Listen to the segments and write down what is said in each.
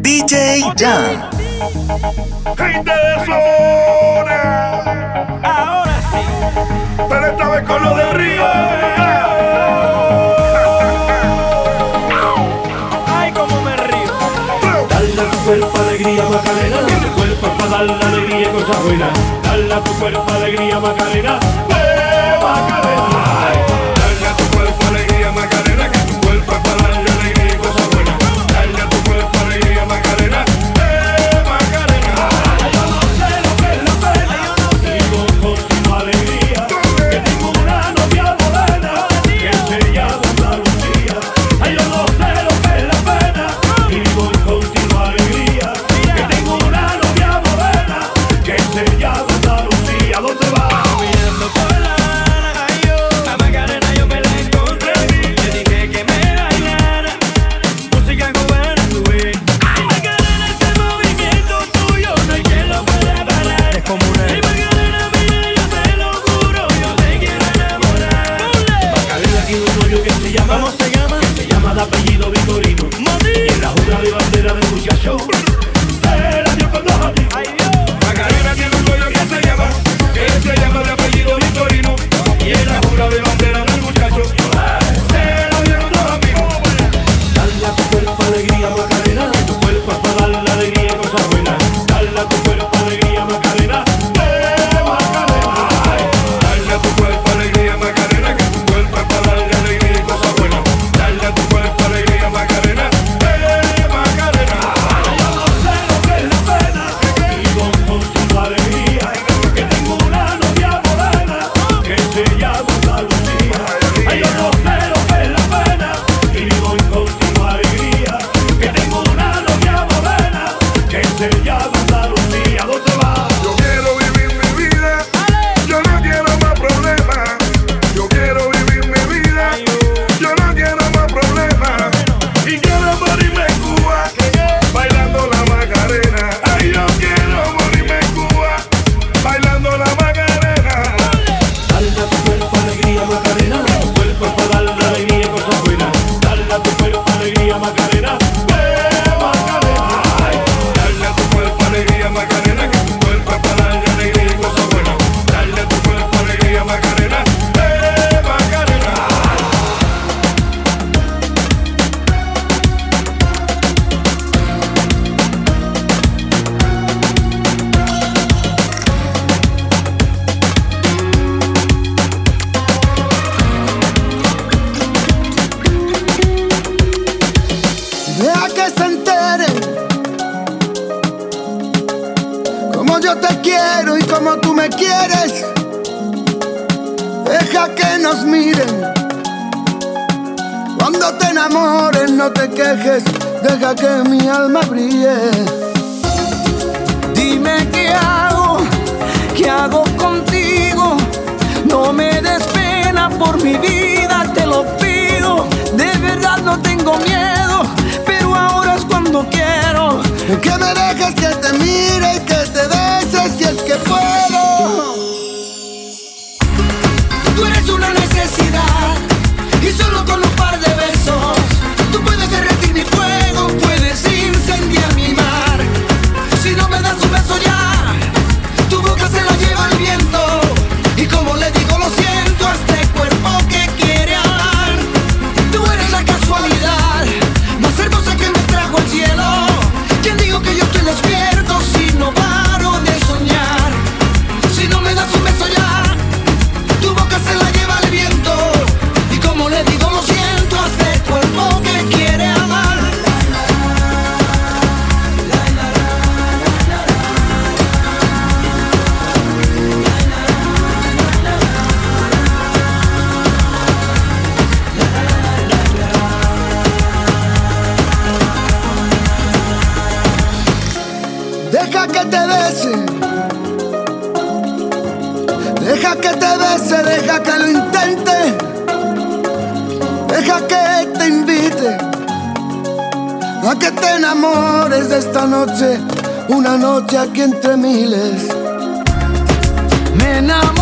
DJ Jan. Gente de zona. Ahora sí. Pero esta vez con lo de Río. Ay, como me río. Dale a tu cuerpo alegría, Macarena. Tu cuerpo para dar la alegría y cosas buenas. Dale a tu cuerpo alegría, Macarena. ¡Eh, Macarena! miedo, pero ahora es cuando quiero. Que me dejes que te mire y que te beses si es que puedo. Tú eres una necesidad y solo con un par de besos. amores de esta noche, una noche aquí entre miles. Me enamoré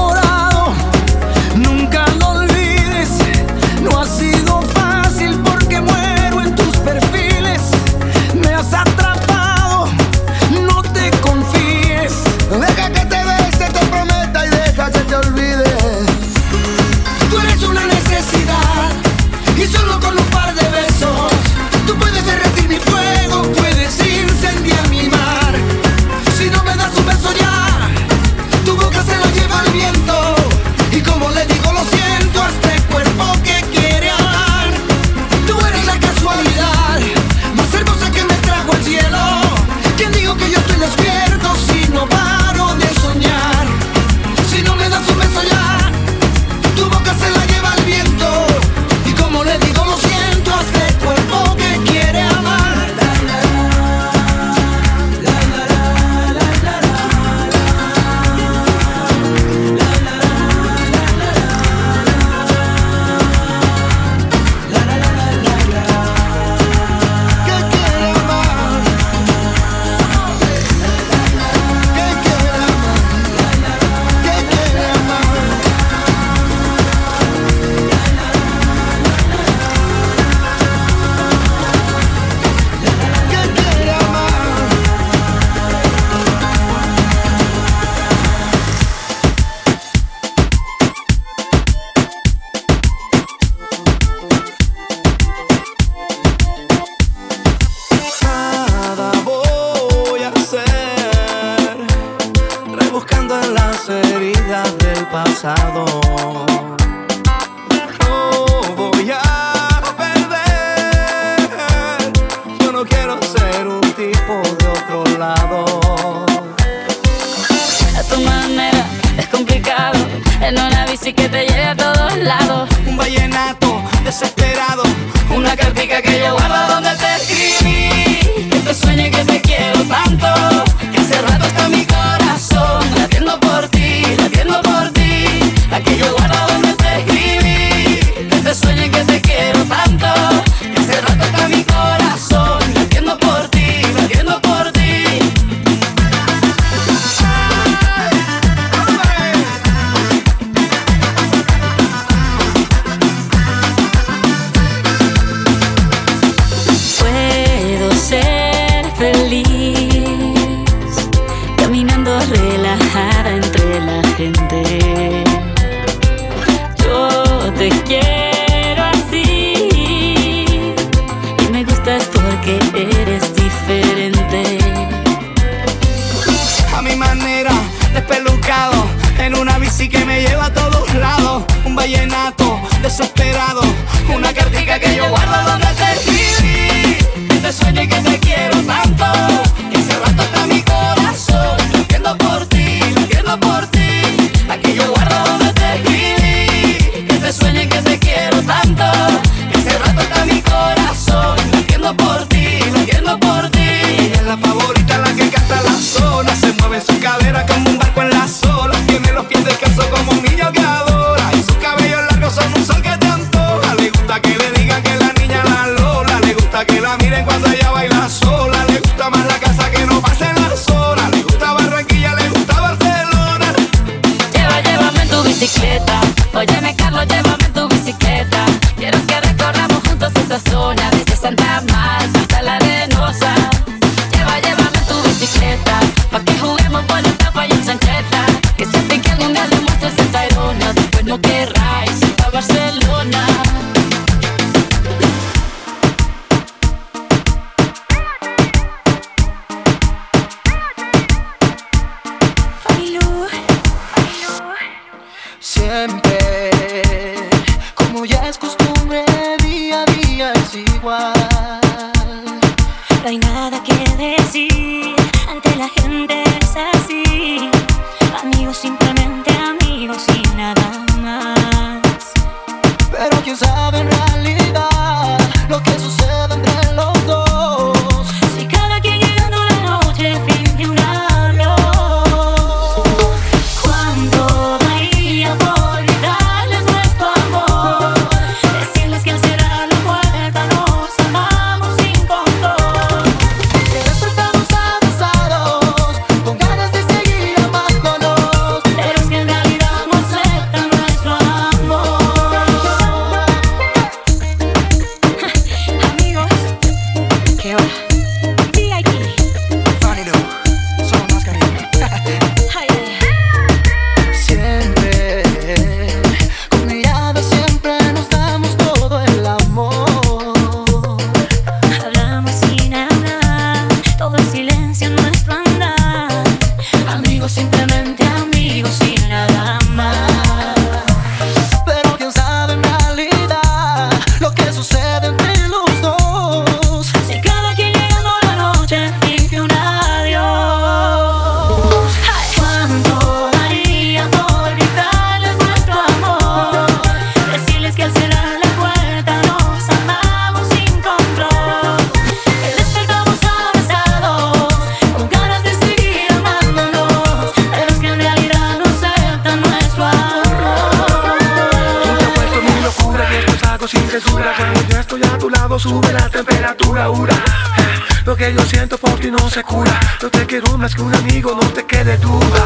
se. Yo te quiero más que un amigo, no te quede duda.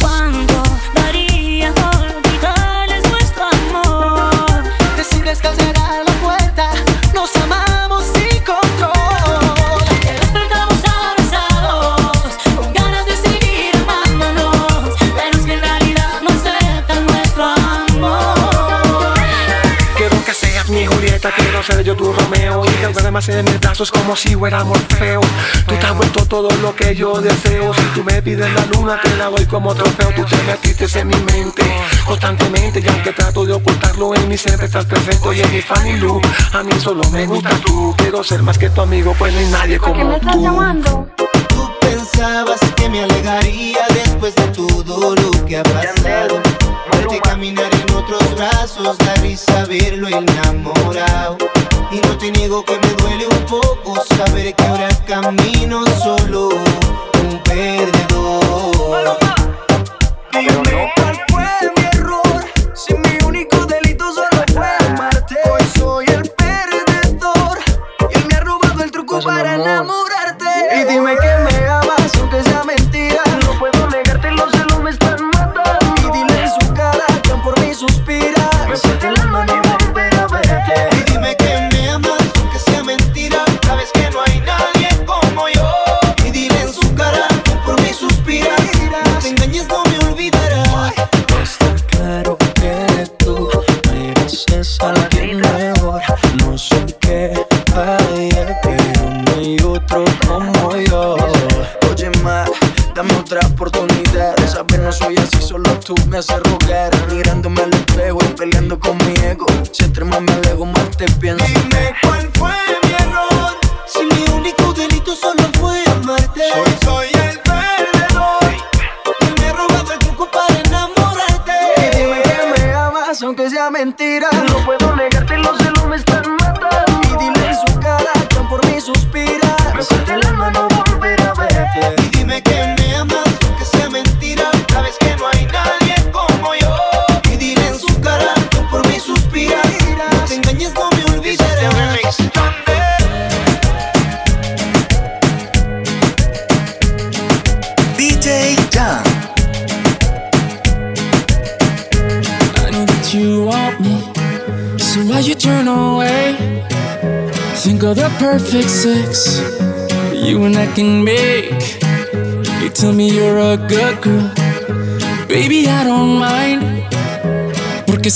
¿Cuándo daría olvidarles nuestro amor? Decirles que al llegar la puerta nos amamos sin control. Que despertamos abrazados, con ganas de seguir amándonos. Pero es que en realidad no se acepta nuestro amor. Quiero que seas mi Julieta, quiero ser yo tu Romeo. Y que más en mis brazos como si fuera Morfeo todo lo que yo deseo. Si tú me pides la luna te la doy como trofeo. Tú te metiste en mi mente constantemente. Y aunque trato de ocultarlo en mí siempre estás presente Y en mi fan y luz, a mí solo me gusta tú. Quiero ser más que tu amigo pues no hay nadie como tú ¿Por qué me estás llamando? pensabas que me alejaría después de todo lo que ha pasado. Verte caminar en otros brazos, la risa verlo enamorado. Y no te niego que me duele un poco saber que ahora camino solo un perdedor. Dime cuál fue mi error, si mi único delito solo fue amarte. Hoy soy el perdedor y él me ha robado el truco para enamorar.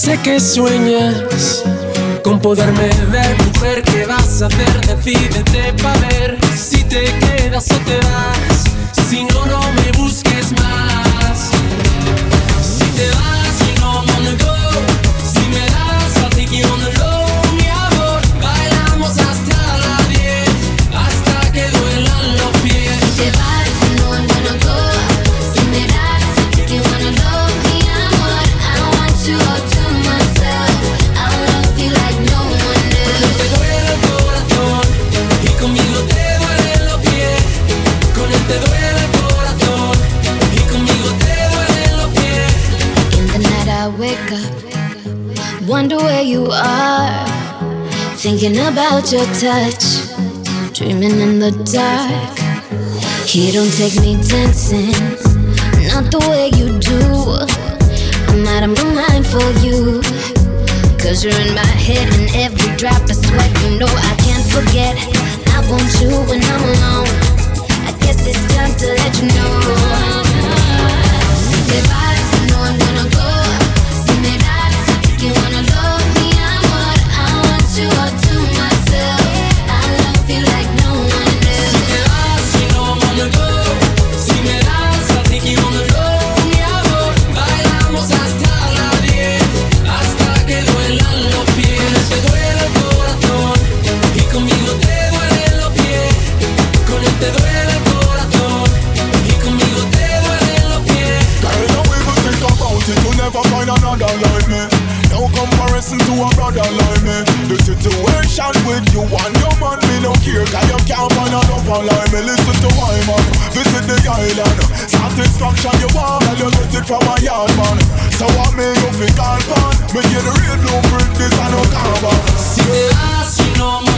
Sé que sueñas con poderme ver, mujer, ¿qué vas a hacer? Decídete para ver si te quedas o te vas. Thinking about your touch, dreaming in the dark. He don't take me dancing, not the way you do. I'm out of my mind for you. Cause you're in my head, and every drop of sweat, you know I can't forget. I want you when I'm alone. I guess it's time to let you know. situation with you and your man. Me no care cause you can't find a love like me Listen to my man, visit the island. Satisfaction you want, well you get it from my yard man. So what me you think I'll find? Me get the real blueprint, this I no carbon. See, I you know. man.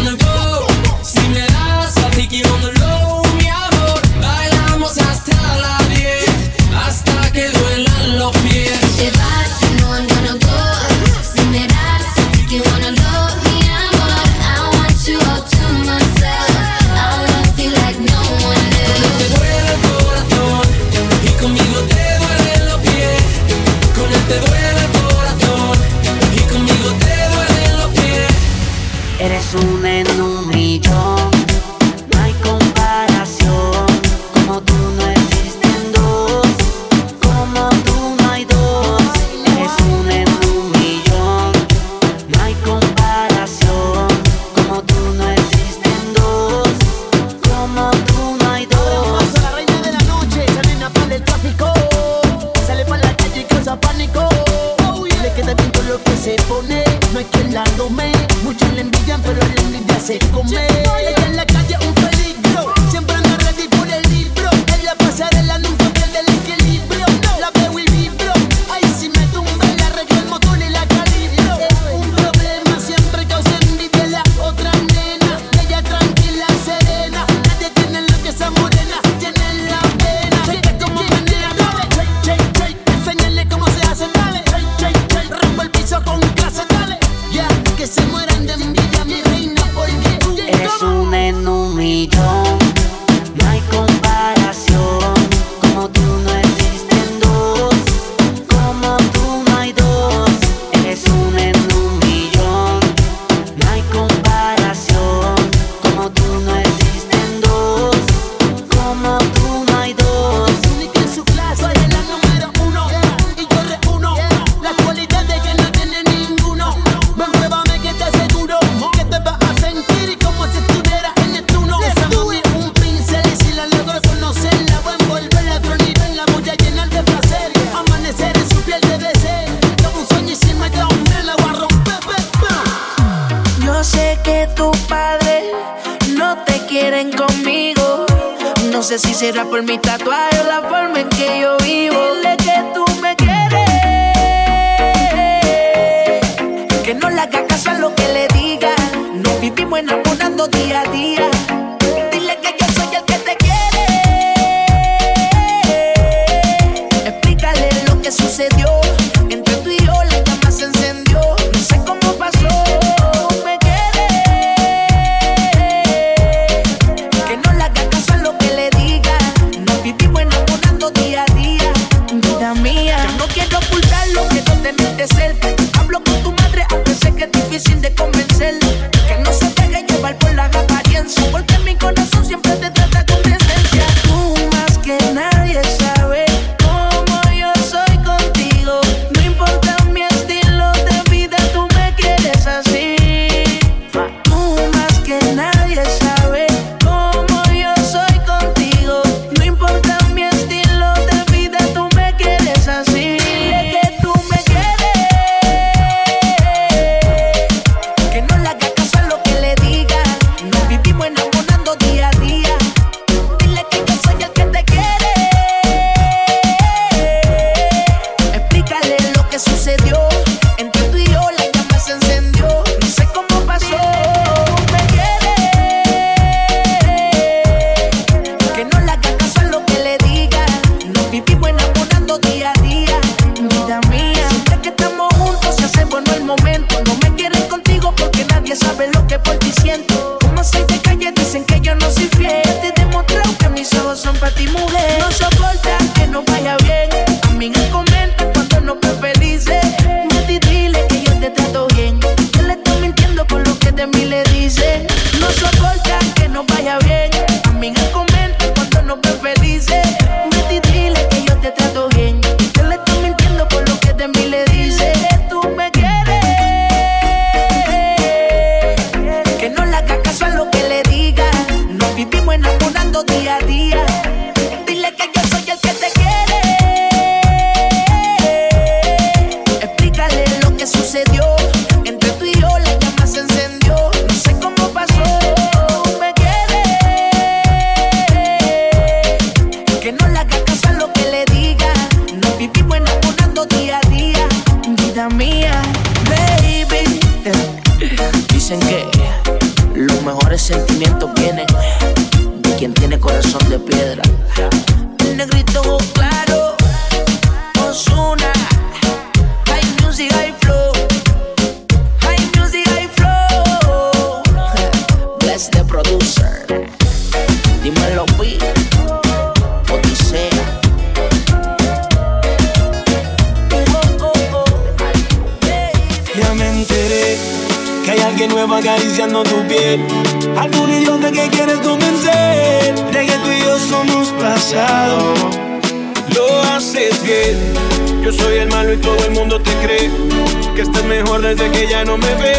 desde que ya no me ve.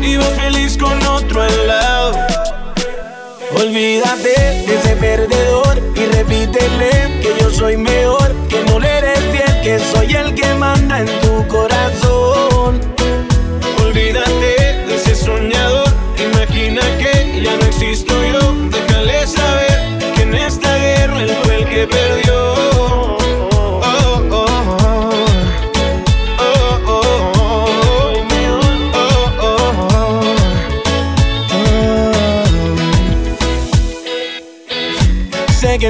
Vivo feliz con otro al lado. Olvídate de ese perdedor y repítele que yo soy mejor, que no le eres fiel, que soy el que manda en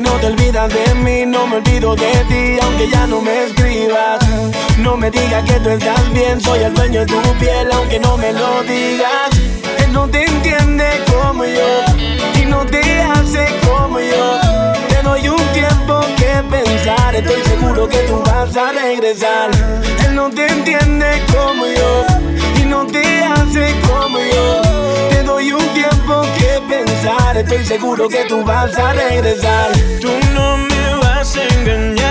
no te olvidas de mí, no me olvido de ti, aunque ya no me escribas. No me digas que tú estás bien, soy el dueño de tu piel, aunque no me lo digas. Él no te entiende como yo, y no te hace como yo. Te doy un tiempo que pensar, estoy seguro que tú vas a regresar. Él no te entiende como yo, y no te hace como yo. Te doy un tiempo que pensar, estoy seguro que tú vas a regresar. Tú no me vas a engañar,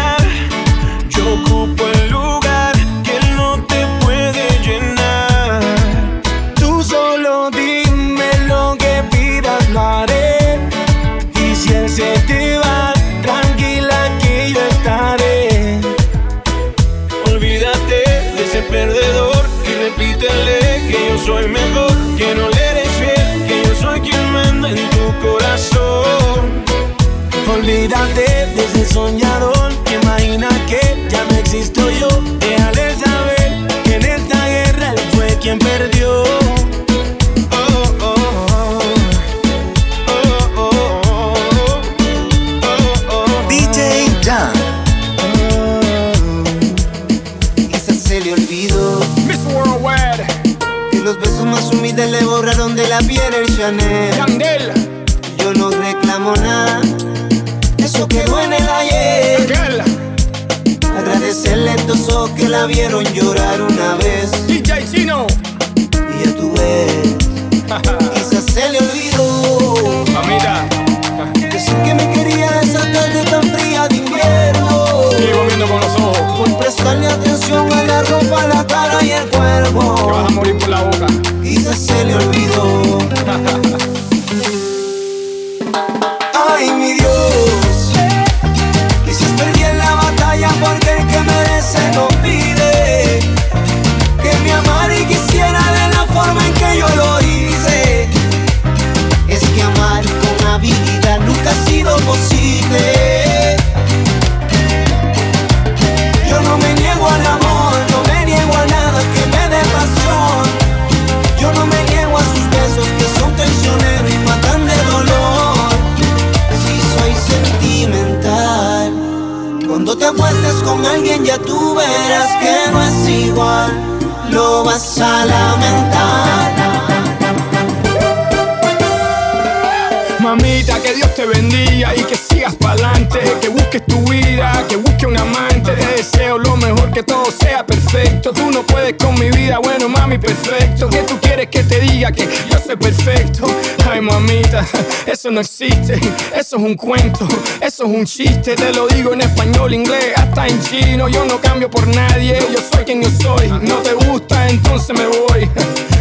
perfecto. Que tú quieres que te diga que yo soy perfecto. Ay, mamita, eso no existe. Eso es un cuento, eso es un chiste. Te lo digo en español, inglés, hasta en chino. Yo no cambio por nadie, yo soy quien yo soy. No te gusta, entonces me voy.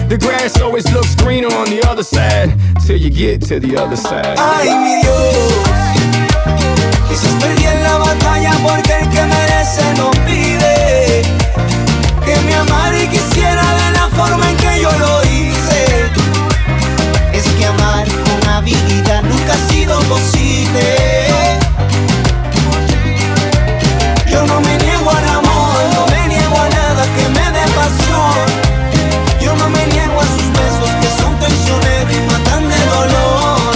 The grass always looks greener on the other side till you get to the other side. Ay, mi Dios. Quizás perdí en la batalla porque el que merece no pide. Que me amara y quisiera de forma en que yo lo hice. Es que amar con habilidad nunca ha sido posible. Yo no me niego al amor, no me niego a nada que me dé pasión. Yo no me niego a sus besos que son traicioneros y matan de dolor.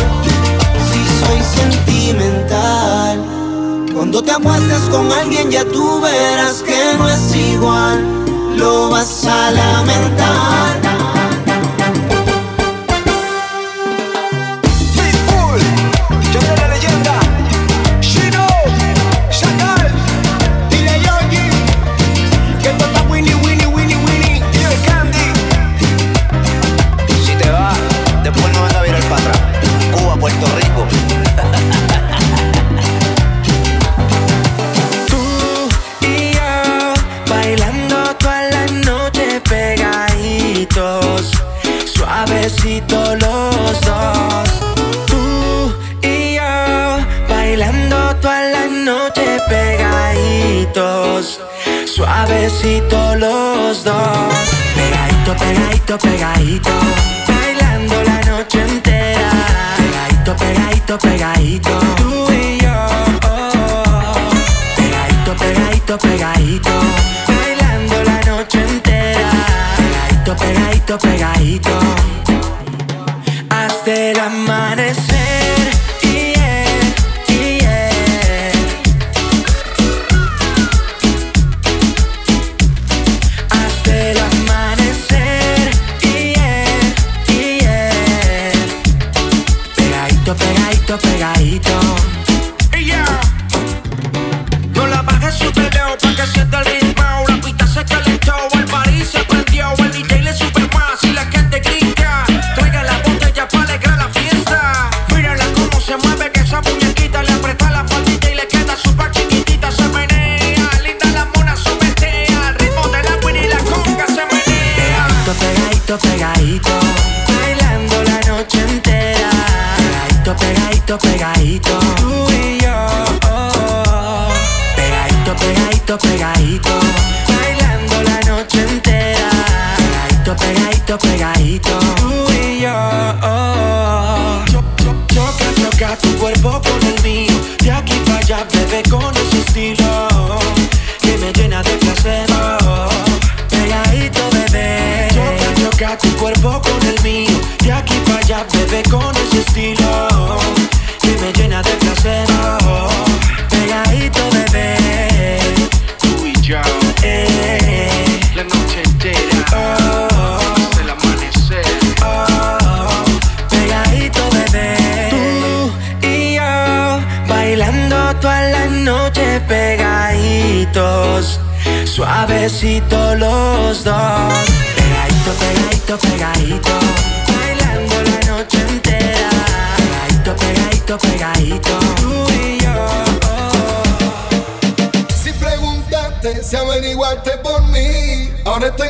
Si soy sentimental, cuando te acuestes con alguien ya tú verás que no es igual. Lo vas a lamentar.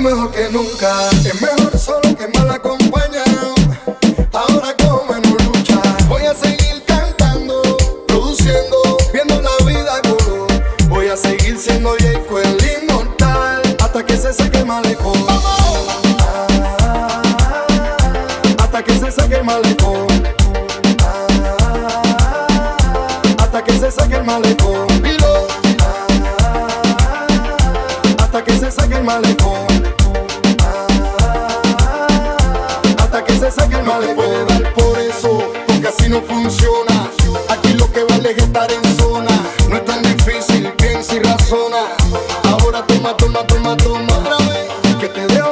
Mejor que nunca. te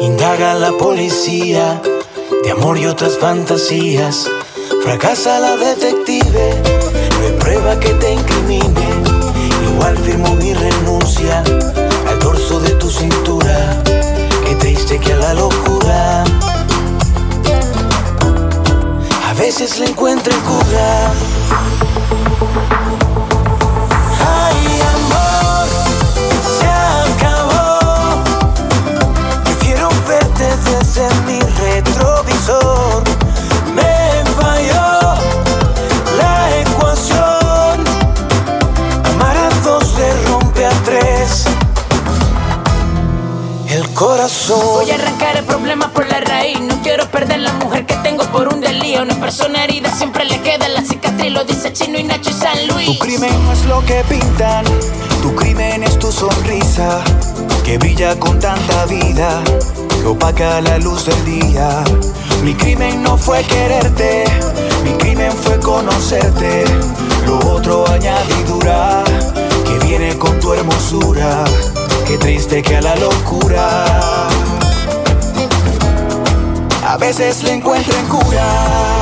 indaga la policía de amor y otras fantasías. Fracasa la detective, no hay prueba que te incrimine. Igual firmo mi renuncia al dorso de tu cintura. Qué triste que a la locura a veces le encuentro en cura. perder la mujer que tengo por un delío. Una persona herida siempre le queda la cicatriz, lo dice Chino y Nacho y San Luis. Tu crimen no es lo que pintan, tu crimen es tu sonrisa, que brilla con tanta vida, lo opaca la luz del día. Mi crimen no fue quererte, mi crimen fue conocerte, lo otro añadidura, que viene con tu hermosura. Qué triste que a la locura a veces le encuentren cura.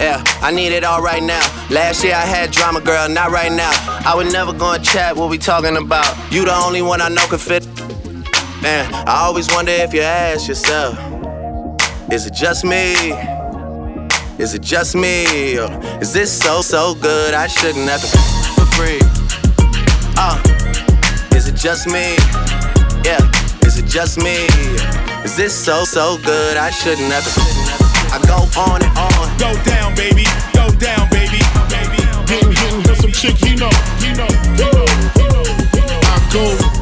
Yeah, I need it all right now. Last year I had drama, girl, not right now. I would never go and chat what we talking about. You the only one I know can fit. Man, I always wonder if you ask yourself, is it just me? Is it just me? Or is this so, so good I shouldn't have to for free? Uh, is it just me? Yeah, is it just me? Is this so, so good I shouldn't have to. I go on and on. Go down, baby. Go down, baby. Baby, getting, some chick, you know, you know, you know, you know, you know. I go.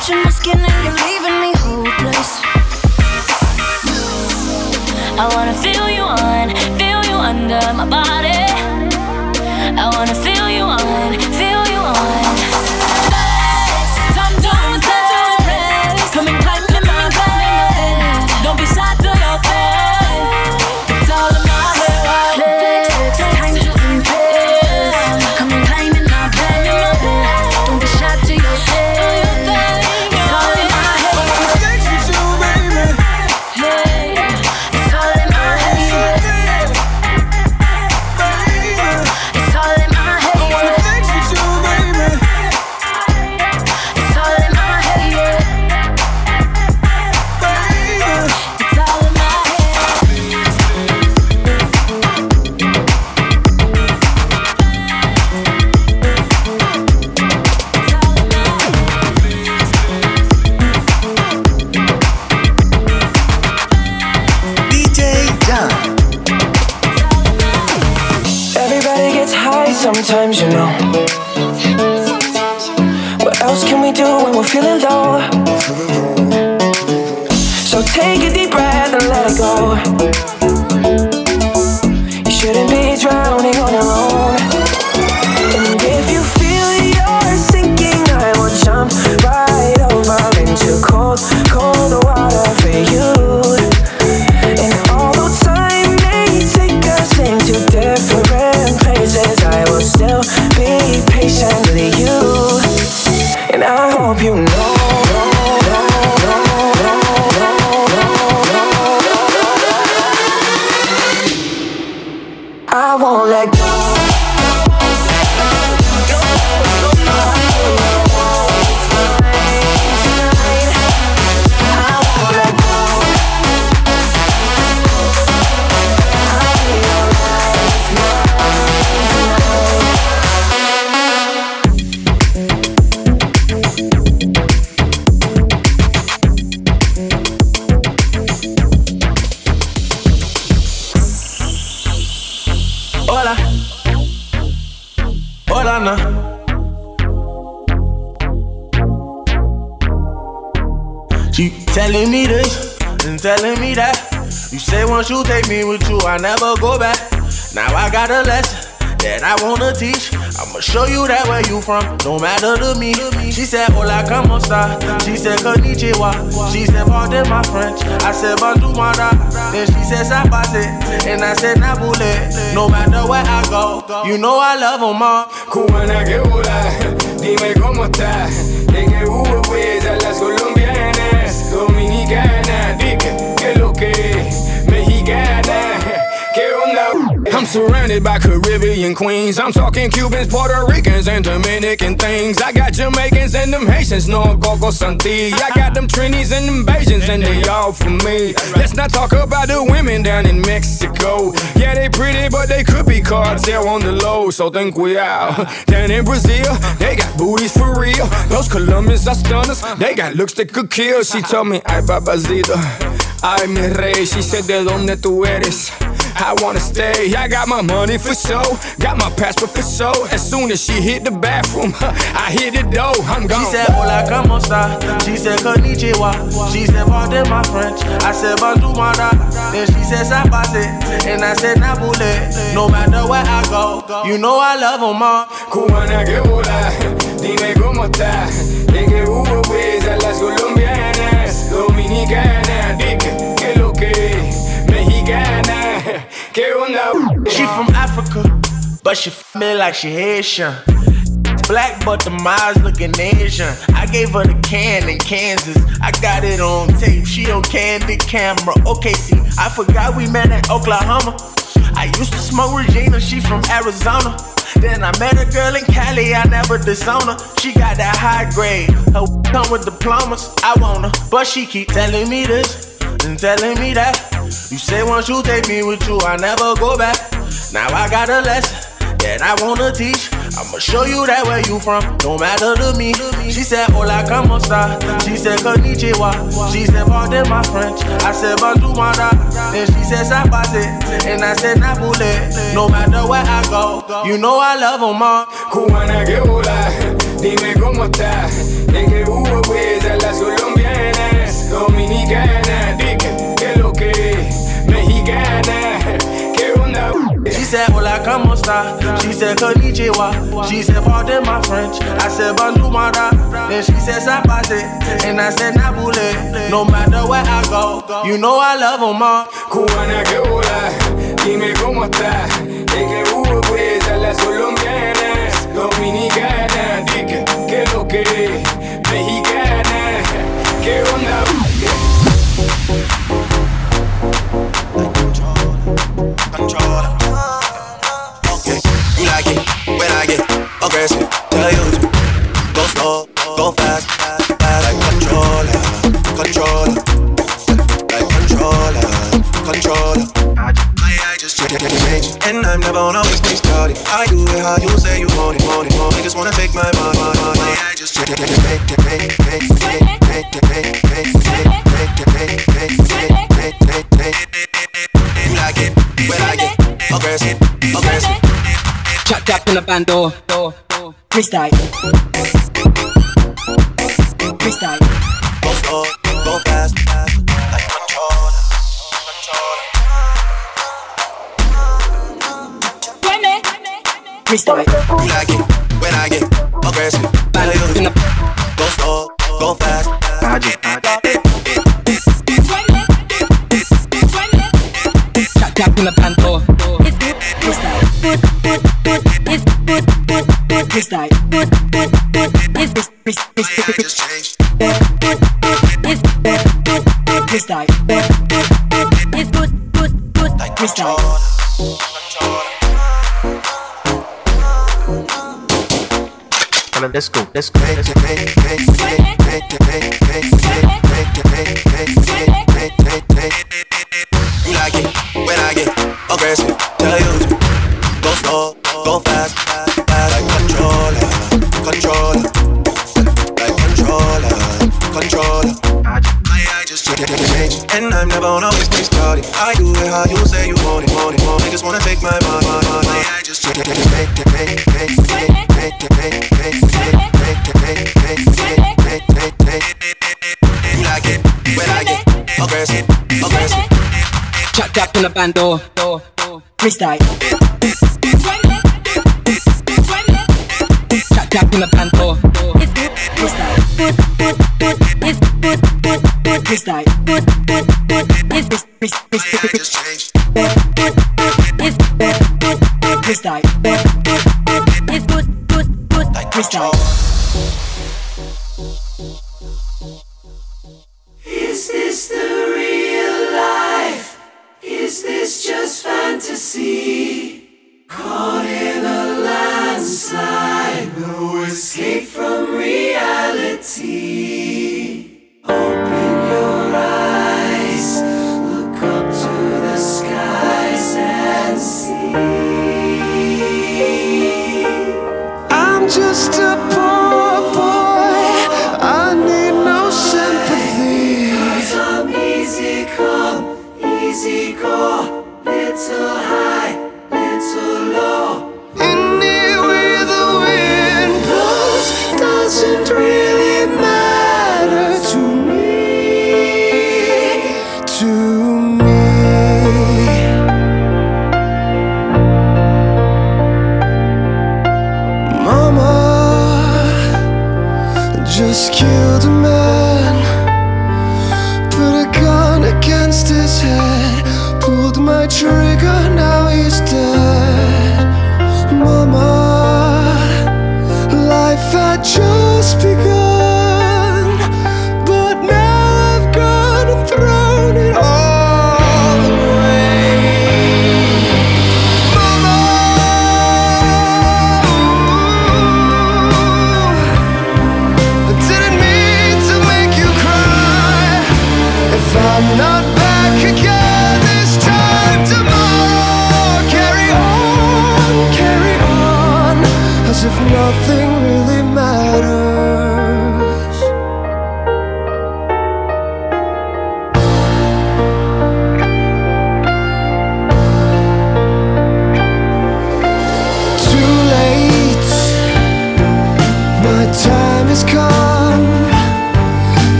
touching my skin and you're leaving me hopeless. I wanna feel you on, feel you under my body. I wanna feel you know. Telling me that. You say once you take me with you, I never go back. Now I got a lesson that I wanna teach. I'ma show you that where you from, no matter to me. She said, Hola, como esta? She said, Konnichiwa. She said, Pardon my French. I said, Bonjour, mara. Then she said, Sapase. And I said, Nabule. No matter where I go, you know I love them all. Cubana que hola, dime cómo estás. ¿De qué hubo pues las colombianas? Dominicana, I'm surrounded by Caribbean queens. I'm talking Cubans, Puerto Ricans, and Dominican things. I got Jamaicans and them Haitians, no Gogo Santi. I got them Trinis and them Bajans, and they all for me. Let's not talk about the women down in Mexico. Yeah, they pretty, but they could be cartel on the low, so think we out. Down in Brazil, they got booties for real. Those Colombians are stunners, they got looks that could kill. She told me, ay babacito, ay mi rey. She said, de donde tú eres. I wanna stay. I got my money for show, got my passport for show. As soon as she hit the bathroom, I hit the door. I'm gone. She said, Hola, como esta? She said, Konnichiwa. She said, Pardon my French. I said, Bonjour, mara. Then she said, Sapase. And I said, Nabule. No matter where I go, you know I love them all. Cubana que hola, dime cómo estás. Que hubo pues a las colombianas, She from Africa, but she f me like she Haitian. Black, but the eyes looking Asian. I gave her the can in Kansas. I got it on tape. She on candid camera. Okay, see, I forgot we met in Oklahoma. I used to smoke Regina. She from Arizona. Then I met a girl in Cali. I never disown her. She got that high grade. Her come with diplomas. I want her, but she keep telling me this and telling me that. You say once you take me with you, I never go back. Now I got a lesson that I wanna teach. I'ma show you that where you from, no matter to me. She said, Hola, como esta? She said, Konnichiwa. She said, Pardon my French. I said, Bonjour, mara. Then she said, Sapase. And I said, Nabule. No matter where I go, you know I love them all. Cubana que hola, dime cómo estás. De que hubo pues a las colombianas, Dominicana, diga que lo que mexicana. ¿Qué onda? She said, hola, ¿cómo está? She said, konnichiwa. She said, pardon my French. I said, bonjour, madame. Then she said, sabate. And I said, nabule. No matter where I go, you know I love them all. Cubana, que hola, dime cómo está. Es que hubo pues a las colombianas, dominicanas. Diga, que lo que here now. in the band door. door, door. Freestyle. Freestyle. Go slow, go fast, fast like controller. Controller. Freestyle. Freestyle. You like it when I get aggressive. in the a bando. Freestyle. Jack Jack in a bando. Freestyle. Freestyle. Freestyle.